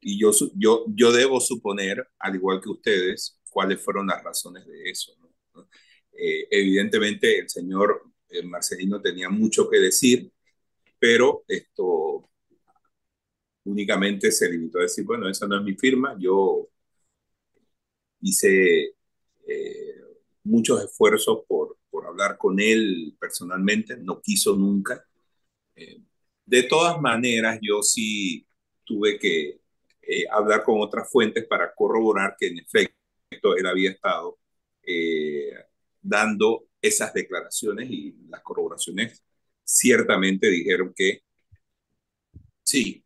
Y yo, yo, yo debo suponer, al igual que ustedes, cuáles fueron las razones de eso. ¿no? Eh, evidentemente el señor eh, Marcelino tenía mucho que decir, pero esto únicamente se limitó a decir, bueno, esa no es mi firma, yo hice eh, muchos esfuerzos por, por hablar con él personalmente, no quiso nunca. Eh, de todas maneras, yo sí tuve que eh, hablar con otras fuentes para corroborar que en efecto él había estado eh, dando esas declaraciones y las corroboraciones ciertamente dijeron que sí,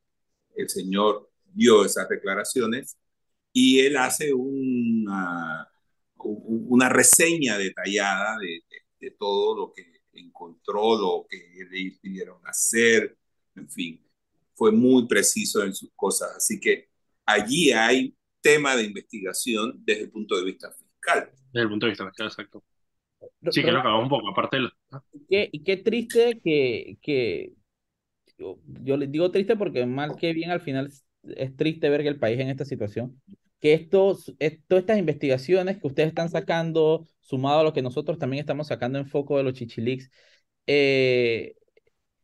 el señor dio esas declaraciones y él hace una, una reseña detallada de, de, de, todo lo que encontró, lo que le pidieron hacer, en fin, fue muy preciso en sus cosas. Así que allí hay tema de investigación desde el punto de vista fiscal. Desde el punto de vista fiscal, exacto. Sí, que lo acabamos un poco, aparte de lo... ¿Qué, y qué triste que, que yo, yo les digo triste porque mal que bien al final es triste ver que el país en esta situación que estos, todas estas investigaciones que ustedes están sacando, sumado a lo que nosotros también estamos sacando en foco de los chichilics, eh,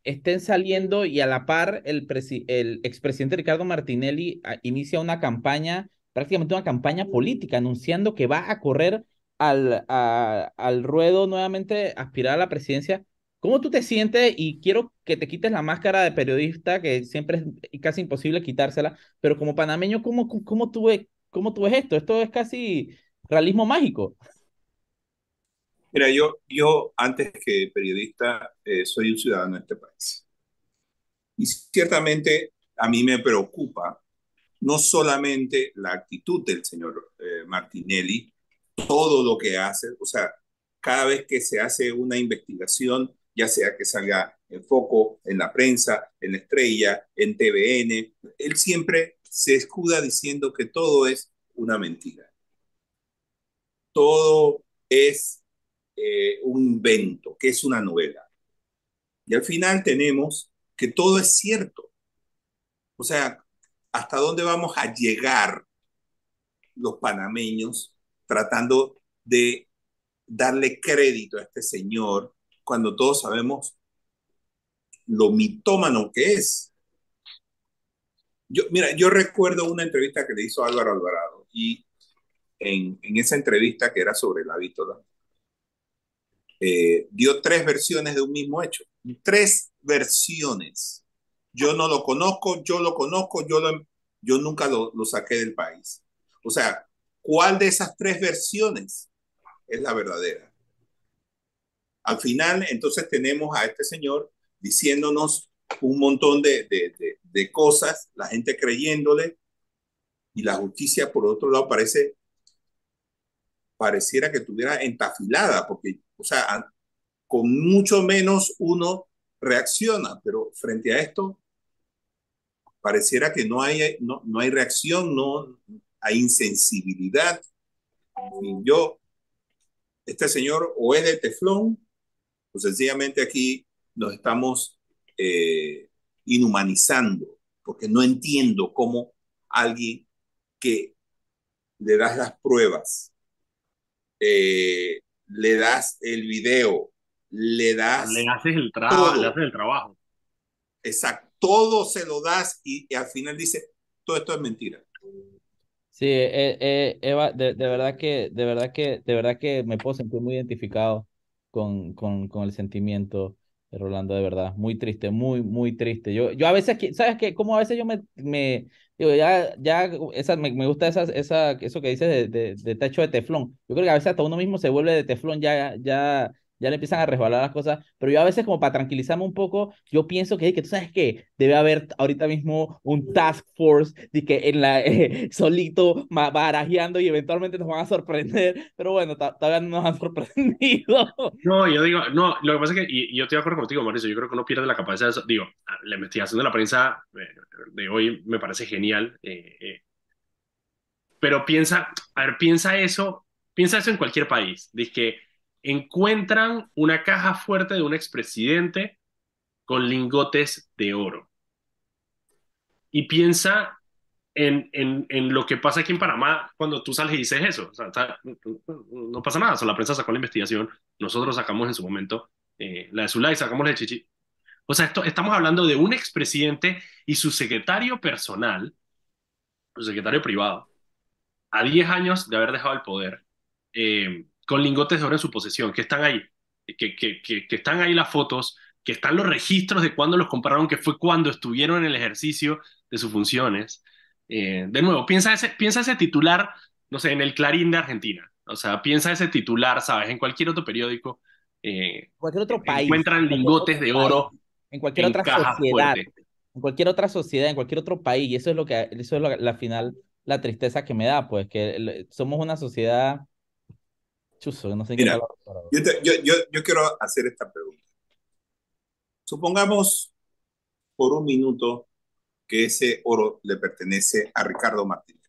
estén saliendo y a la par el, expresidente Ricardo Martinelli ah, inicia una campaña, prácticamente una campaña política, anunciando que va a correr al, a, al ruedo nuevamente, aspirar a la presidencia ¿Cómo tú te sientes? Y quiero que te quites la máscara de periodista, que siempre es casi imposible quitársela, pero como panameño, ¿cómo, cómo, tú, cómo tú ves esto? Esto es casi realismo mágico. Mira, yo, yo antes que periodista eh, soy un ciudadano de este país. Y ciertamente a mí me preocupa no solamente la actitud del señor eh, Martinelli, todo lo que hace, o sea, cada vez que se hace una investigación, ya sea que salga en foco, en la prensa, en la estrella, en TVN, él siempre se escuda diciendo que todo es una mentira. Todo es eh, un invento, que es una novela. Y al final tenemos que todo es cierto. O sea, ¿hasta dónde vamos a llegar los panameños tratando de darle crédito a este señor cuando todos sabemos lo mitómano que es? Yo, mira, yo recuerdo una entrevista que le hizo Álvaro Alvarado y en, en esa entrevista que era sobre la vítola, eh, dio tres versiones de un mismo hecho. Tres versiones. Yo no lo conozco, yo lo conozco, yo, lo, yo nunca lo, lo saqué del país. O sea, ¿cuál de esas tres versiones es la verdadera? Al final, entonces tenemos a este señor diciéndonos un montón de, de, de, cosas, la gente creyéndole, y la justicia, por otro lado, parece, pareciera que estuviera entafilada, porque o sea, con mucho menos uno reacciona, pero frente a esto pareciera que no hay, no, no hay reacción, no hay insensibilidad. yo, este señor o es de teflón, o sencillamente aquí nos estamos eh, inhumanizando, porque no entiendo cómo alguien que le das las pruebas, eh, le das el video, le das... Le haces el, trabajo, le haces el trabajo. Exacto, todo se lo das y, al final dice, todo esto es mentira. Sí, eh, eh, Eva, de, de, verdad que, de verdad que, de verdad que me puedo sentir muy identificado con, con, con el sentimiento Rolando, de verdad, muy triste, muy, muy triste. Yo, yo a veces, ¿sabes qué? Como a veces yo me, me digo, ya, ya, esa, me, me gusta esa, esa, eso que dices de, de, de techo de teflón. Yo creo que a veces hasta uno mismo se vuelve de teflón ya, ya, ya le empiezan a resbalar las cosas, pero yo a veces como para tranquilizarme un poco, yo pienso que, que tú sabes que debe haber ahorita mismo un task force de que en la eh, solito barajeando y eventualmente nos van a sorprender, pero bueno, todavía no nos han sorprendido. No, yo digo, no, lo que pasa es que, y, yo estoy de acuerdo contigo, Mauricio, yo creo que uno pierde la capacidad de, digo, la investigación de la prensa eh, de hoy me parece genial, eh, eh, pero piensa, a ver, piensa eso, piensa eso en cualquier país, dice que encuentran una caja fuerte de un expresidente con lingotes de oro. Y piensa en, en, en, lo que pasa aquí en Panamá cuando tú sales y dices eso. O sea, no pasa nada, o sea, la prensa sacó la investigación, nosotros sacamos en su momento eh, la de Zulay, sacamos la de Chichi. O sea, esto, estamos hablando de un expresidente y su secretario personal, su secretario privado, a 10 años de haber dejado el poder, eh, con lingotes de oro en su posesión, que están ahí, que, que, que, que, están ahí las fotos, que están los registros de cuándo los compraron, que fue cuando estuvieron en el ejercicio de sus funciones. Eh, de nuevo, piensa ese, piensa ese titular, no sé, en el Clarín de Argentina. O sea, piensa ese titular, ¿sabes? En cualquier otro periódico. Eh, cualquier otro país. Encuentran lingotes de oro. En cualquier en otra sociedad. En cualquier otra sociedad, en cualquier otro país. Y eso es lo que, eso es lo, la final, la tristeza que me da, pues, que somos una sociedad Chuso, no sé Mira, yo, te, yo, yo, yo quiero hacer esta pregunta. Supongamos por un minuto que ese oro le pertenece a Ricardo Martínez.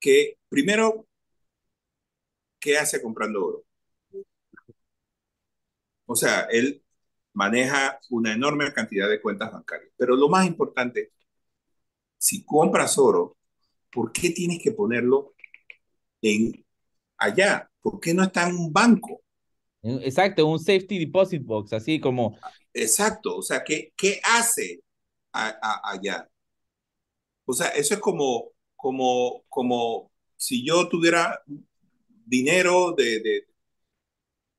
Que primero, ¿qué hace comprando oro? O sea, él maneja una enorme cantidad de cuentas bancarias. Pero lo más importante, si compras oro, ¿por qué tienes que ponerlo en allá? ¿Por qué no está en un banco? Exacto, un safety deposit box, así como. Exacto, o sea, ¿qué, qué hace a, a, allá? O sea, eso es como, como, como si yo tuviera dinero de, de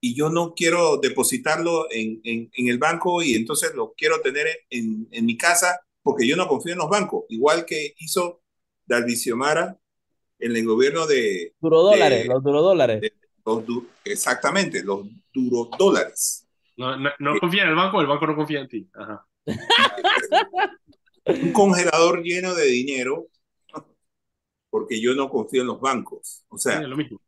y yo no quiero depositarlo en, en, en, el banco y entonces lo quiero tener en, en, mi casa porque yo no confío en los bancos, igual que hizo David Xiomara en el gobierno de... Duro dólares, los duro dólares. los exactamente, los duro dólares. No, no, no confía en el banco, el banco no confía en ti. Ajá. Un congelador lleno de dinero porque yo no confío en los bancos. O sea, sí, es lo mismo.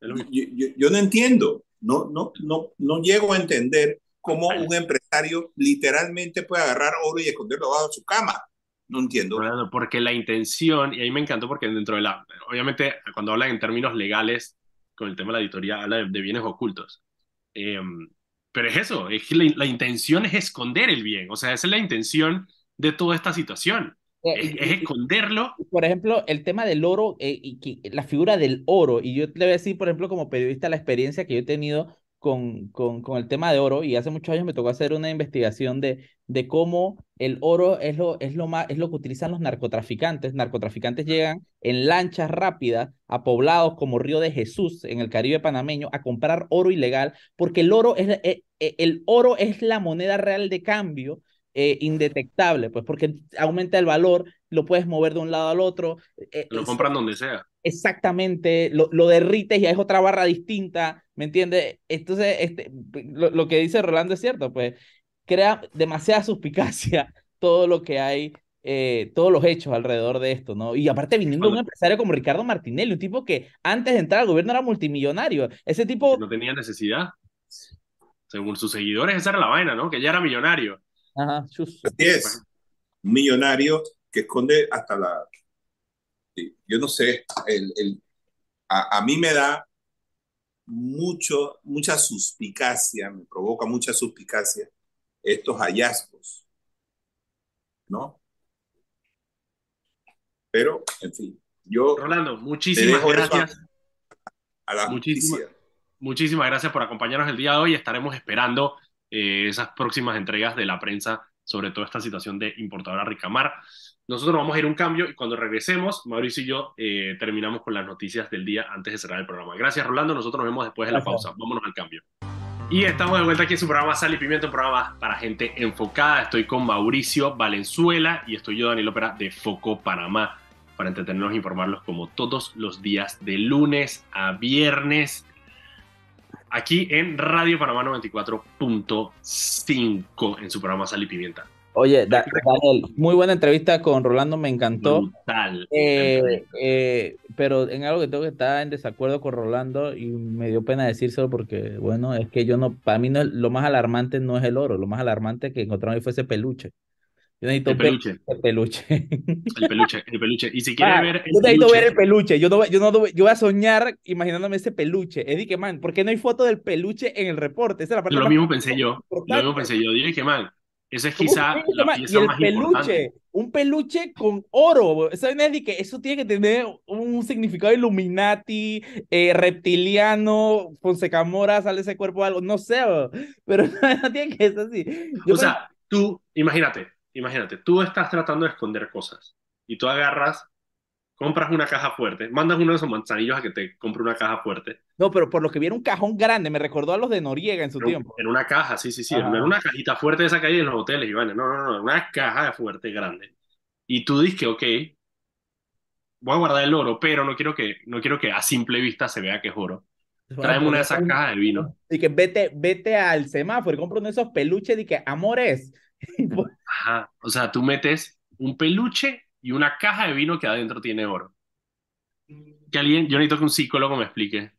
Es lo mismo. Yo, yo, yo, no entiendo, no, no, no, no llego a entender cómo un empresario literalmente puede agarrar oro y esconderlo bajo su cama. No entiendo. Porque la intención, y ahí me encantó porque dentro de la, obviamente cuando hablan en términos legales, con el tema de la auditoría, habla de, de bienes ocultos. Eh, pero es eso, es que la, la, intención es esconder el bien, o sea, esa es la intención de toda esta situación. Eh, es, es, esconderlo. Por ejemplo, el tema del oro eh, y que, la figura del oro, y yo le voy a decir, por ejemplo, como periodista, la experiencia que yo he tenido con, con, con, el tema de oro y hace muchos años me tocó hacer una investigación de, de cómo el oro es lo, es, lo más, es lo que utilizan los narcotraficantes. Narcotraficantes llegan en lanchas rápidas a poblados como Río de Jesús en el Caribe panameño a comprar oro ilegal porque el oro es, el, el oro es la moneda real de cambio eh, indetectable, pues porque aumenta el valor, lo puedes mover de un lado al otro. Eh, lo compran donde sea. Exactamente, lo, lo derrites y es otra barra distinta, ¿me entiendes? Entonces, este, lo, lo, que dice Rolando es cierto, pues crea demasiada suspicacia todo lo que hay, eh, todos los hechos alrededor de esto, ¿no? Y aparte viniendo un empresario como Ricardo Martinelli, un tipo que antes de entrar al gobierno era multimillonario, ese tipo... No tenía necesidad. Según sus seguidores, esa era la vaina, ¿no? Que ya era millonario. Ajá, Así es, un millonario que esconde hasta la yo no sé, el, el, a, a, mí me da mucho, mucha suspicacia, me provoca mucha suspicacia estos hallazgos, ¿no? Pero, en fin, yo... Rolando, muchísimas gracias. A, a la muchísimas, muchísimas gracias por acompañarnos el día de hoy. Estaremos esperando eh, esas próximas entregas de la prensa sobre toda esta situación de importadora Ricamar. Nosotros vamos a ir un cambio y cuando regresemos, Mauricio y yo eh, terminamos con las noticias del día antes de cerrar el programa. Gracias, Rolando. Nosotros nos vemos después de la pausa. Vámonos al cambio. Y estamos de vuelta aquí en su programa Sal y Pimiento, un programa para gente enfocada. Estoy con Mauricio Valenzuela y estoy yo, Daniel Ópera, de Foco Panamá, para entretenernos e informarlos como todos los días, de lunes a viernes, aquí en Radio Panamá 94.5 en su programa Sal y Pimienta. Oye, da, Daniel, muy buena entrevista con Rolando, me encantó. Brutal. Eh, eh, pero en algo que tengo que estar en desacuerdo con Rolando y me dio pena decírselo porque, bueno, es que yo no, para mí no, lo más alarmante no es el oro, lo más alarmante que encontraron ahí fue ese peluche. Yo necesito el peluche. El peluche. El peluche, el peluche. Y si quieres ah, ver. El yo necesito peluche, ver el peluche. Yo, no, yo, no, yo voy a soñar imaginándome ese peluche. Eddie, que man, ¿por qué no hay foto del peluche en el reporte? Esa es la parte lo mismo pensé yo. Importante. Lo mismo pensé yo. Dije que man, esa es quizá la pieza y el más peluche, importante. un peluche con oro. Que eso tiene que tener un significado Illuminati, eh, reptiliano, Fonseca Mora, sale ese cuerpo algo, no sé, pero no tiene que ser así. Yo o sea, tú, imagínate, imagínate, tú estás tratando de esconder cosas y tú agarras, compras una caja fuerte, mandas uno de esos manzanillos a que te compre una caja fuerte. No, pero por lo que viene un cajón grande, me recordó a los de Noriega en su tiempo. En una caja, sí, sí, sí, Ajá. en una cajita fuerte de esa calle en los hoteles, Iván. No, no, no, una caja fuerte grande. Y tú dices que, ok, voy a guardar el oro, pero no quiero que, no quiero que a simple vista se vea que es oro. Tráeme una de esas cajas de vino. Y que vete, vete al semáforo y compra uno de esos peluches y que amores. Ajá, o sea, tú metes un peluche y una caja de vino que adentro tiene oro. Que alguien, yo necesito que un psicólogo me explique.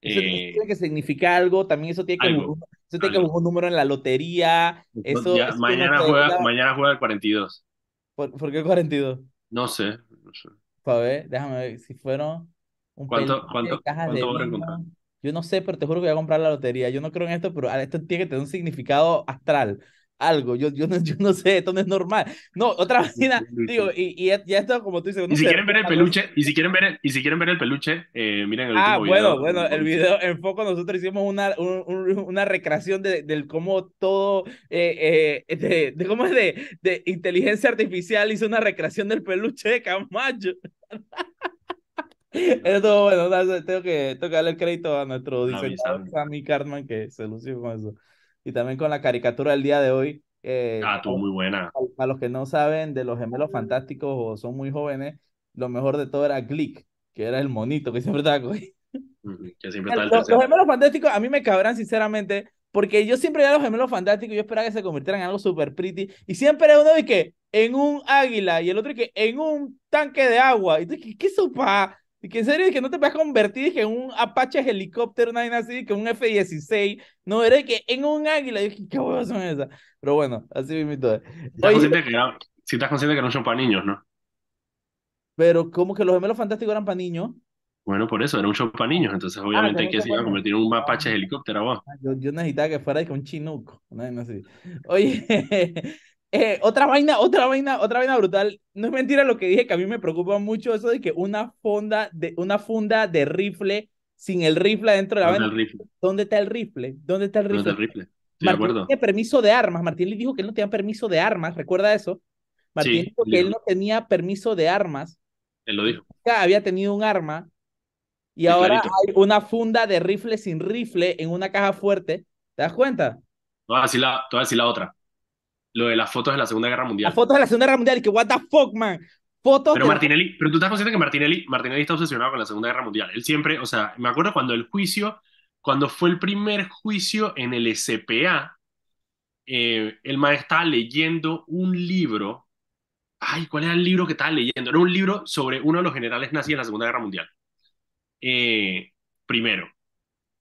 Eso eh, tiene que significar algo, también eso tiene que, algo, eso tiene que un número en la lotería. Eso, ya, eso mañana, juega, mañana juega el 42. ¿Por, ¿Por, qué el 42? No sé. No sé. Para ver, déjame ver si fueron un ¿Cuánto, cuánto, cajas cuánto de vino. Yo no sé, pero te juro que voy a comprar la lotería. Yo no creo en esto, pero esto tiene que tener un significado astral algo, yo, yo, no, yo no sé, esto no es normal. No, otra vaina, digo, y, y ya está como tú dices. No y si sé, quieren ver el peluche, y si quieren ver el, y si quieren ver el peluche, eh, miren el ah, último bueno, video. bueno, el video en foco nosotros hicimos una, un, un, una recreación de, del cómo todo, eh, eh, de, de, cómo es de, de inteligencia artificial hizo una recreación del peluche de Camacho. Eso bueno, tengo que, tengo que darle el crédito a nuestro diseñador Sammy Cartman que se lució con eso. Y también con la caricatura del día de hoy. Eh, ah, estuvo muy buena. Para los que no saben de los gemelos fantásticos o son muy jóvenes, lo mejor de todo era Glick, que era el monito que siempre estaba con que siempre estaba el los, los gemelos fantásticos a mí me cabrán sinceramente porque yo siempre veía los gemelos fantásticos y yo esperaba que se convirtieran en algo super pretty. Y siempre uno de que en un águila y el otro que en un tanque de agua. Y tú, ¿qué, qué sopa? Y que en serio, que no te puedes convertir en un Apache helicóptero, nada así, que un F-16. No, era que en un águila. Dije, ¿qué huevos son esas? Pero bueno, así mismo todo. ¿Estás consciente que era, si estás consciente que no son para niños, ¿no? Pero, ¿cómo que los gemelos fantásticos eran para niños? Bueno, por eso, era un show para niños, entonces ah, obviamente hay que se iba a convertir en un mapache helicóptero. Ah, yo, yo, necesitaba que fuera un chinuco. No, no sé. Oye, eh, otra vaina, otra vaina, otra vaina brutal. No es mentira lo que dije, que a mí me preocupa mucho eso de que una funda de, una funda de rifle sin el rifle dentro de la vaina. ¿Dónde está el rifle? ¿Dónde está el rifle? ¿Dónde está el rifle? Martín tiene permiso de armas. Martín le dijo que él no tenía permiso de armas, ¿recuerda eso? Martín dijo que él no tenía permiso de armas. Él lo dijo. Había tenido un arma y ahora hay una funda de rifle sin rifle en una caja fuerte. ¿Te das cuenta? Te voy a decir la, la otra. Lo de las fotos de la Segunda Guerra Mundial. Las fotos de la Segunda Guerra Mundial. Y que, what the fuck, man. Fotos pero Martinelli, pero tú estás consciente que Martinelli, Martinelli está obsesionado con la Segunda Guerra Mundial. Él siempre, o sea, me acuerdo cuando el juicio, cuando fue el primer juicio en el SPA, eh, el maestro estaba leyendo un libro. Ay, ¿cuál era el libro que estaba leyendo? Era un libro sobre uno de los generales nazis en la Segunda Guerra Mundial. Eh, primero,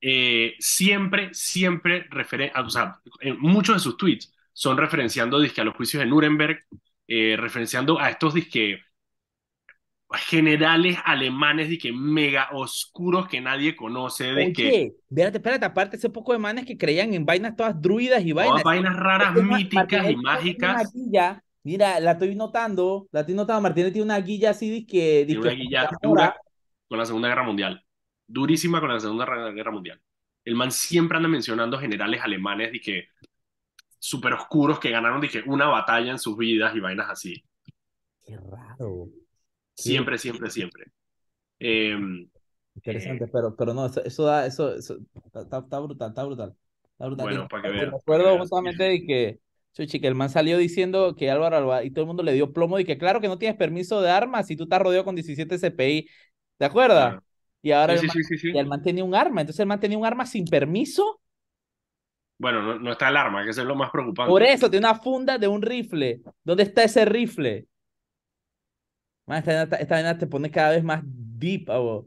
eh, siempre, siempre, referen o sea, en muchos de sus tweets son referenciando disque, a los juicios de Nuremberg, eh, referenciando a estos disque, generales alemanes que mega oscuros que nadie conoce. De que, espérate, espérate, aparte ese poco de manes que creían en vainas todas druidas y vainas. vainas raras, míticas y mágicas. mira, la estoy notando, la estoy notando, Martínez tiene una guilla así que... Tiene una guilla dura, con la Segunda Guerra Mundial. Durísima con la Segunda Guerra Mundial. El man siempre anda mencionando generales alemanes y que súper oscuros que ganaron dije, una batalla en sus vidas y vainas así. Qué raro. Siempre, siempre, siempre. Em, Interesante, eh, pero, pero no, eso, da, eso, eso está, brutal, está brutal. Está brutal. Bueno, para que vean. Me acuerdo justamente de que, que el man salió diciendo que Álvaro Alba, y todo el mundo le dio plomo y que claro que no tienes permiso de armas y tú estás rodeado con 17 CPI ¿Te acuerdas? Y ahora el, man, tenía un arma, entonces el man tenía un arma sin permiso. Bueno, no, está el arma, que eso es lo más preocupante. Por eso, tiene una funda de un rifle. ¿Dónde está ese rifle? esta, esta, te pone cada vez más deep a vos.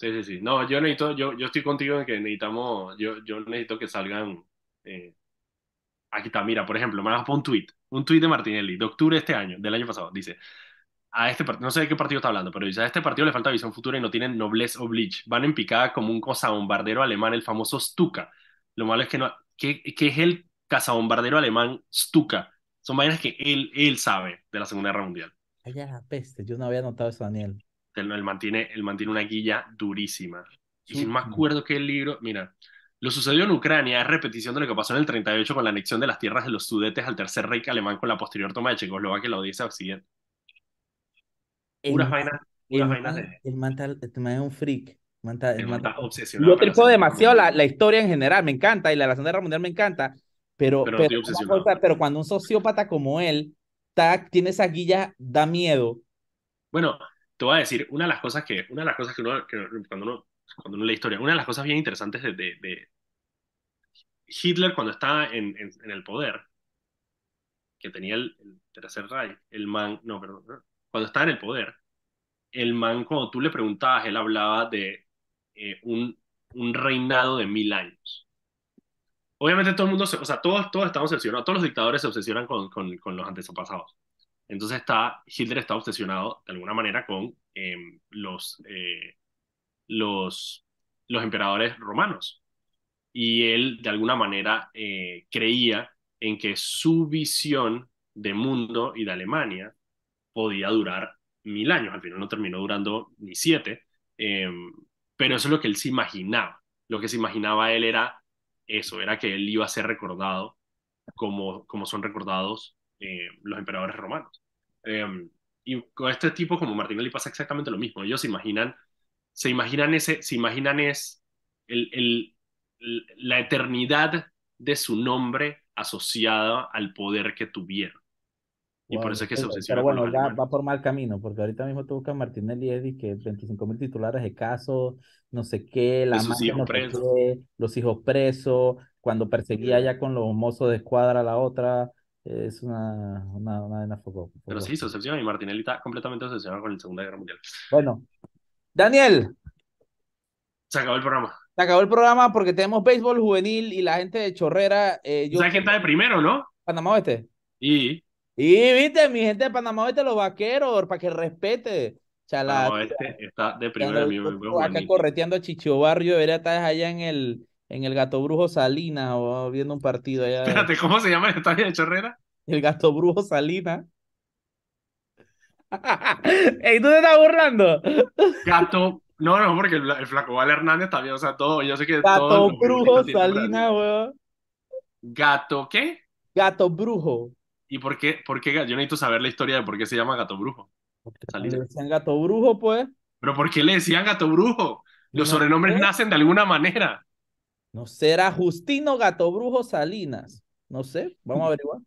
Sí, sí, sí. No, yo necesito, yo, yo estoy contigo en que necesitamos, yo, yo necesito que salgan. Eh, aquí está, mira, por ejemplo, me das un tweet, un tweet de Martinelli, de octubre de este año, del año pasado. Dice: a este partido, no sé de qué partido está hablando, pero dice, a este partido le falta visión futura y no tienen noblesse oblige. Van en picada como un cazabombardero alemán, el famoso Stuka. Lo malo es que no, que, que es el cazabombardero alemán Stuka. Son vainas que él, él sabe de la Segunda Guerra Mundial. Ella la peste, yo no había notado eso, Daniel. Él, mantiene, él mantiene una guilla durísima. Y no me acuerdo que el libro, mira, lo sucedió en Ucrania es repetición de lo que pasó en el 38 con la anexión de las tierras de los Sudetes al Tercer Reich alemán con la posterior toma de Checoslovaquia y la Odisea Occidente. Puras vainas. Puras vainas de... El man, es un freak. El man está obsesionado. Yo tripo demasiado la, la, historia en general, me encanta, y la, la Segunda Guerra Mundial me encanta, pero, pero, pero, cuando un sociópata como él está, tiene esa guilla, da miedo. Bueno, te voy a decir, una de las cosas que, una de las cosas que uno, que cuando uno, cuando uno lee historia, una de las cosas bien interesantes de, de, de Hitler cuando estaba en, en, en, el poder, que tenía el, el tercer Reich, el man, no, perdón, cuando estaba en el poder, el man, cuando tú le preguntabas, él hablaba de eh, un, un reinado de mil años. Obviamente todo el mundo, o sea, todos, todos estamos obsesionados, todos los dictadores se obsesionan con, con, con los antepasados. Entonces está, Hitler está obsesionado de alguna manera con em, los, eh, los, los emperadores romanos. Y él de alguna manera eh, creía en que su visión de mundo y de Alemania podía durar mil años. Al final no terminó durando ni siete, em, pero eso es lo que él se imaginaba. Lo que se imaginaba él era eso, era que él iba a ser recordado como, como son recordados eh, los emperadores romanos. Em, y con este tipo como Martinelli pasa exactamente lo mismo. Ellos se imaginan, se imaginan ese, se imaginan es el, la eternidad de su nombre asociada al poder que tuvieron. Y por eso es que se obsesiona Pero bueno, ya va por mal camino, porque ahorita mismo tú buscas Martinelli Eddy, que 25 mil titulares de caso, no sé qué, la sus hijos presos. los hijos presos, cuando perseguía ya con los mozos de escuadra a la otra, es una, una, una, foco, Pero sí, se obsesiona y Martinelli está completamente obsesionado con la Segunda Guerra Mundial. Bueno, Daniel. Se acabó el programa. Se acabó el programa porque tenemos béisbol juvenil y la gente de Chorrera. Eh, yo... ¿Sabes quién está de primero, no? Panamá Oeste. Y. Y viste, mi gente de Panamá Oeste, los vaqueros, para que respete. Chala, Panamá Oeste está de primero. Acá correteando a Chicho Barrio, debería estar allá en el, en el Gato Brujo Salina o viendo un partido allá. Espérate, ¿cómo se llama el estadio de Chorrera? El Gato Brujo Salina. ¿Y tú te estás burlando? Gato no, no, porque el, Flaco Val Hernández también, o sea, todo, yo sé que Gato Brujo Salina, weón. ¿Gato qué? Gato Brujo. ¿Y por qué, por qué? Yo necesito saber la historia de por qué se llama Gato Brujo. Le decían Gato Brujo, pues. ¿Pero por qué le decían Gato Brujo? Los sobrenombres nacen de alguna manera. No será Justino Gato Brujo Salinas. No sé, vamos a averiguar.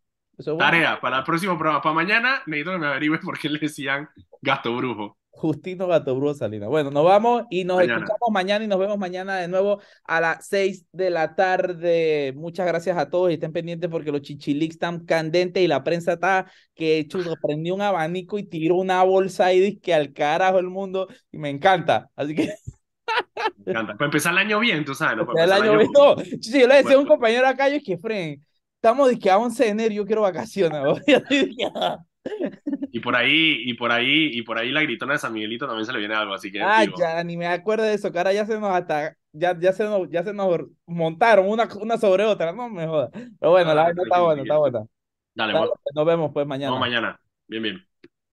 Tarea, para el próximo programa, para mañana, necesito que me averigüe por qué le decían Gato Brujo. Justino Gato Brujo Salinas. Bueno, nos vamos y nos escuchamos mañana y nos vemos mañana de nuevo a las 6 de la tarde. Muchas gracias a todos y estén pendientes porque los chichilics están candentes y la prensa está que hecho prendió un abanico y tiró una bolsa y que al carajo el mundo y me encanta. Así que me encanta. Para empezar el año bien, tú sabes, ¿no? el año bien. No, yo le decía a un compañero acá, yo es que, Fren, estamos de que a 11 de enero yo quiero vacaciones. Y por ahí, y por ahí, y por ahí la gritona de San Miguelito también se le viene algo, así que. Ah, ya, ni me acuerdo de eso, que ahora ya se nos hasta, ya, ya se nos, ya se nos montaron una, una sobre otra, no me jodas. Pero bueno, la verdad está buena, está buena. Dale, Nos vemos pues mañana. mañana. Bien, bien.